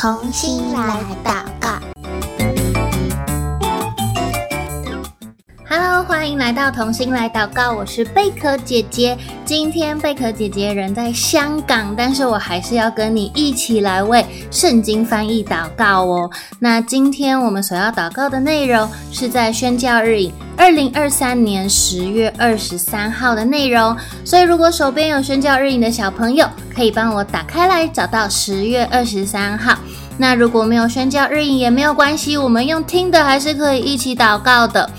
重新来到。欢迎来到同心来祷告，我是贝壳姐姐。今天贝壳姐姐人在香港，但是我还是要跟你一起来为圣经翻译祷告哦。那今天我们所要祷告的内容是在宣教日影二零二三年十月二十三号的内容，所以如果手边有宣教日影的小朋友，可以帮我打开来找到十月二十三号。那如果没有宣教日影也没有关系，我们用听的还是可以一起祷告的。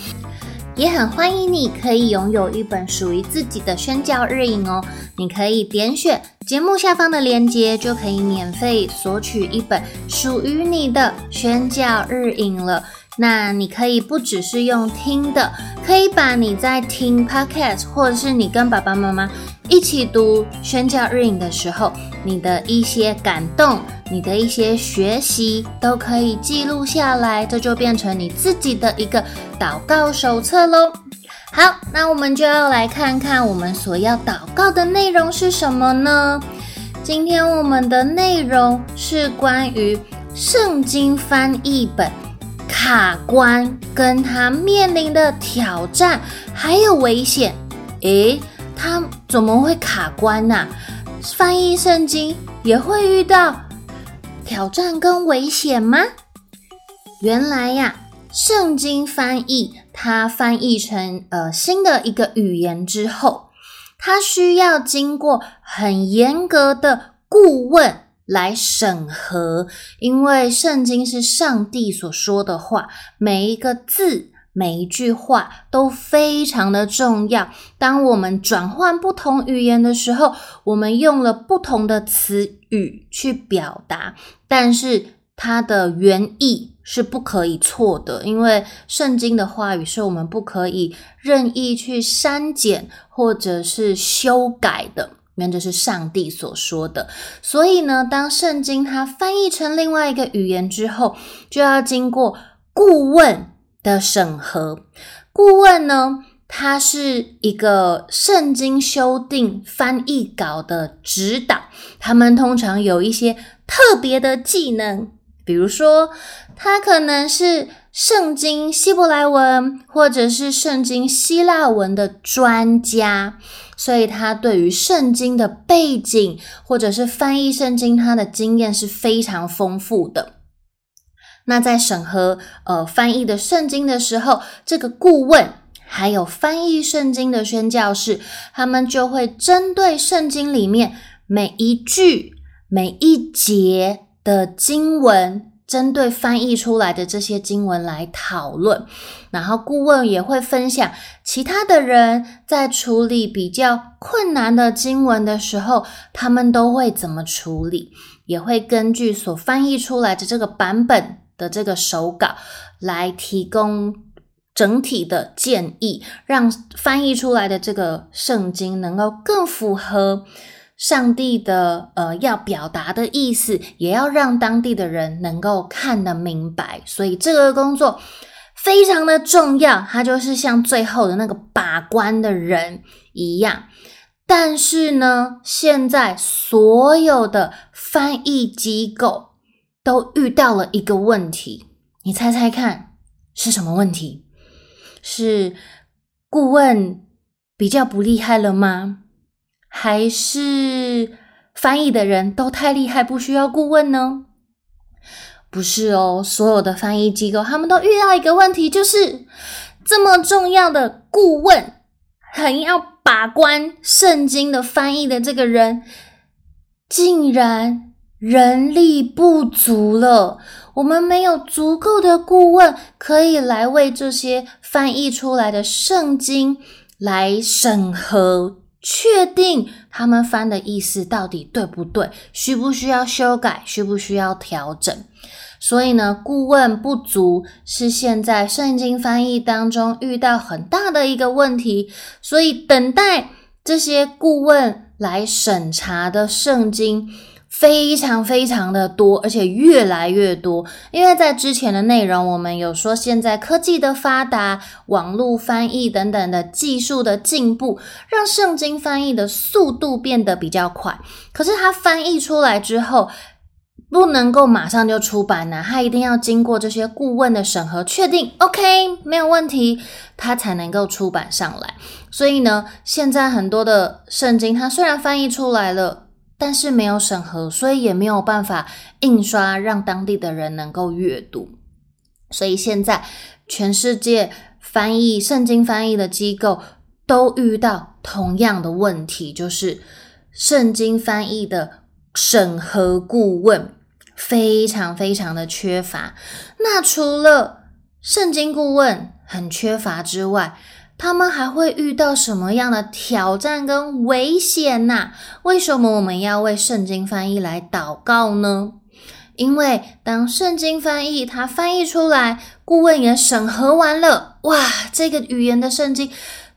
也很欢迎你可以拥有一本属于自己的宣教日影哦。你可以点选节目下方的链接，就可以免费索取一本属于你的宣教日影了。那你可以不只是用听的，可以把你在听 Podcast，或者是你跟爸爸妈妈一起读宣教日影的时候，你的一些感动，你的一些学习，都可以记录下来，这就变成你自己的一个祷告手册喽。好，那我们就要来看看我们所要祷告的内容是什么呢？今天我们的内容是关于圣经翻译本。卡关跟他面临的挑战还有危险，诶，他怎么会卡关呢？翻译圣经也会遇到挑战跟危险吗？原来呀，圣经翻译它翻译成呃新的一个语言之后，它需要经过很严格的顾问。来审核，因为圣经是上帝所说的话，每一个字、每一句话都非常的重要。当我们转换不同语言的时候，我们用了不同的词语去表达，但是它的原意是不可以错的，因为圣经的话语是我们不可以任意去删减或者是修改的。因为这是上帝所说的，所以呢，当圣经它翻译成另外一个语言之后，就要经过顾问的审核。顾问呢，他是一个圣经修订翻译稿的指导，他们通常有一些特别的技能，比如说，他可能是圣经希伯来文或者是圣经希腊文的专家。所以他对于圣经的背景，或者是翻译圣经，他的经验是非常丰富的。那在审核呃翻译的圣经的时候，这个顾问还有翻译圣经的宣教士，他们就会针对圣经里面每一句、每一节的经文。针对翻译出来的这些经文来讨论，然后顾问也会分享其他的人在处理比较困难的经文的时候，他们都会怎么处理，也会根据所翻译出来的这个版本的这个手稿来提供整体的建议，让翻译出来的这个圣经能够更符合。上帝的呃要表达的意思，也要让当地的人能够看得明白，所以这个工作非常的重要，它就是像最后的那个把关的人一样。但是呢，现在所有的翻译机构都遇到了一个问题，你猜猜看是什么问题？是顾问比较不厉害了吗？还是翻译的人都太厉害，不需要顾问呢？不是哦，所有的翻译机构他们都遇到一个问题，就是这么重要的顾问，很要把关圣经的翻译的这个人，竟然人力不足了。我们没有足够的顾问可以来为这些翻译出来的圣经来审核。确定他们翻的意思到底对不对？需不需要修改？需不需要调整？所以呢，顾问不足是现在圣经翻译当中遇到很大的一个问题。所以等待这些顾问来审查的圣经。非常非常的多，而且越来越多。因为在之前的内容，我们有说，现在科技的发达、网络翻译等等的技术的进步，让圣经翻译的速度变得比较快。可是它翻译出来之后，不能够马上就出版呢，它一定要经过这些顾问的审核，确定 OK 没有问题，它才能够出版上来。所以呢，现在很多的圣经，它虽然翻译出来了，但是没有审核，所以也没有办法印刷，让当地的人能够阅读。所以现在全世界翻译圣经翻译的机构都遇到同样的问题，就是圣经翻译的审核顾问。非常非常的缺乏。那除了圣经顾问很缺乏之外，他们还会遇到什么样的挑战跟危险呢？为什么我们要为圣经翻译来祷告呢？因为当圣经翻译它翻译出来，顾问也审核完了，哇，这个语言的圣经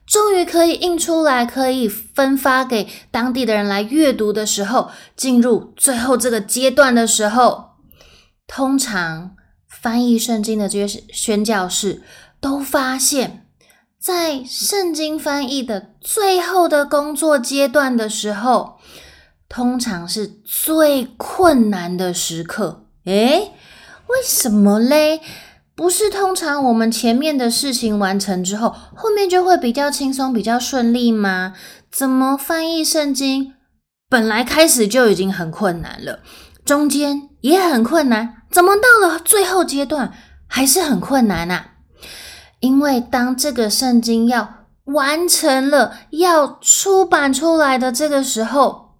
终于可以印出来，可以分发给当地的人来阅读的时候，进入最后这个阶段的时候，通常翻译圣经的这些宣教士都发现，在圣经翻译的最后的工作阶段的时候，通常是最困难的时刻。诶，为什么嘞？不是通常我们前面的事情完成之后，后面就会比较轻松、比较顺利吗？怎么翻译圣经本来开始就已经很困难了，中间也很困难，怎么到了最后阶段还是很困难啊？因为当这个圣经要完成了、要出版出来的这个时候，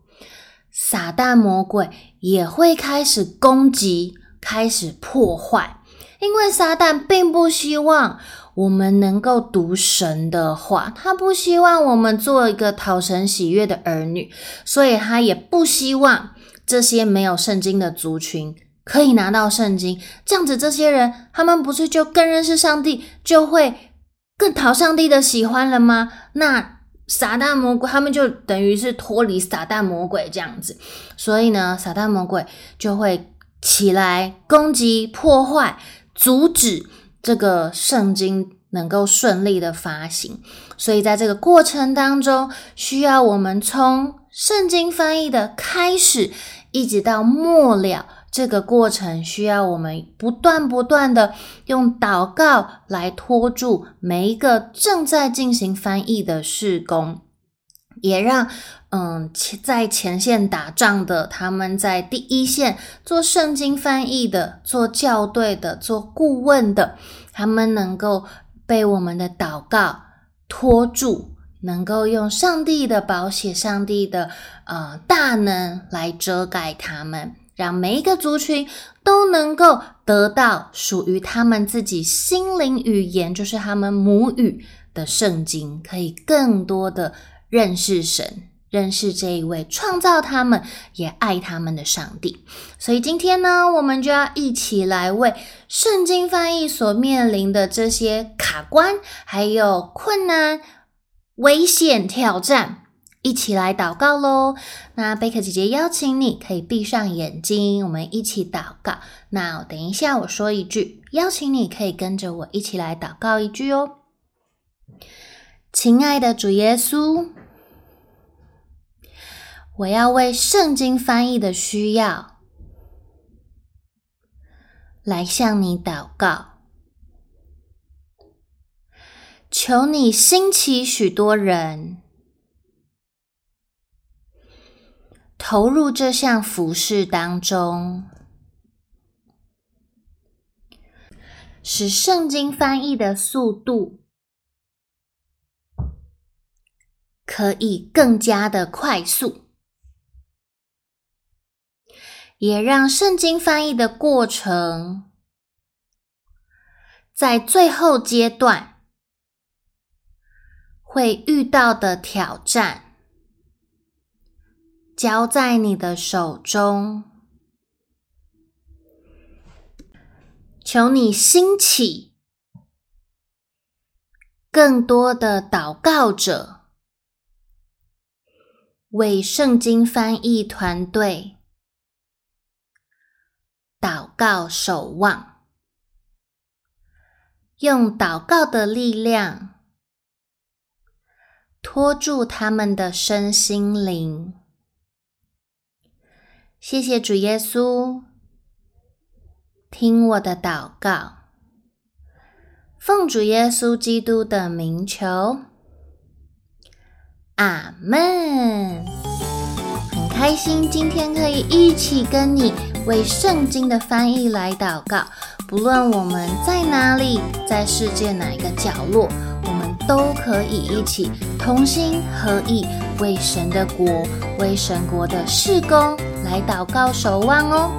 撒旦魔鬼也会开始攻击、开始破坏。因为撒旦并不希望我们能够读神的话，他不希望我们做一个讨神喜悦的儿女，所以他也不希望这些没有圣经的族群可以拿到圣经。这样子，这些人他们不是就更认识上帝，就会更讨上帝的喜欢了吗？那撒旦魔鬼他们就等于是脱离撒旦魔鬼这样子，所以呢，撒旦魔鬼就会起来攻击、破坏。阻止这个圣经能够顺利的发行，所以在这个过程当中，需要我们从圣经翻译的开始，一直到末了，这个过程需要我们不断不断的用祷告来拖住每一个正在进行翻译的事工，也让。嗯，在前线打仗的，他们在第一线做圣经翻译的、做校对的、做顾问的，他们能够被我们的祷告拖住，能够用上帝的宝血、上帝的呃大能来遮盖他们，让每一个族群都能够得到属于他们自己心灵语言，就是他们母语的圣经，可以更多的认识神。认识这一位创造他们也爱他们的上帝，所以今天呢，我们就要一起来为圣经翻译所面临的这些卡关、还有困难、危险、挑战，一起来祷告喽。那贝克姐姐邀请你可以闭上眼睛，我们一起祷告。那等一下我说一句，邀请你可以跟着我一起来祷告一句哦。亲爱的主耶稣。我要为圣经翻译的需要来向你祷告，求你兴起许多人投入这项服事当中，使圣经翻译的速度可以更加的快速。也让圣经翻译的过程，在最后阶段会遇到的挑战，交在你的手中，求你兴起更多的祷告者，为圣经翻译团队。祷告守望，用祷告的力量拖住他们的身心灵。谢谢主耶稣，听我的祷告，奉主耶稣基督的名求，阿门。很开心今天可以一起跟你为圣经的翻译来祷告。不论我们在哪里，在世界哪一个角落，我们都可以一起同心合意，为神的国、为神国的事工来祷告守望哦。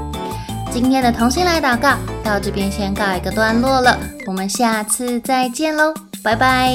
今天的童心来祷告到这边先告一个段落了，我们下次再见喽，拜拜。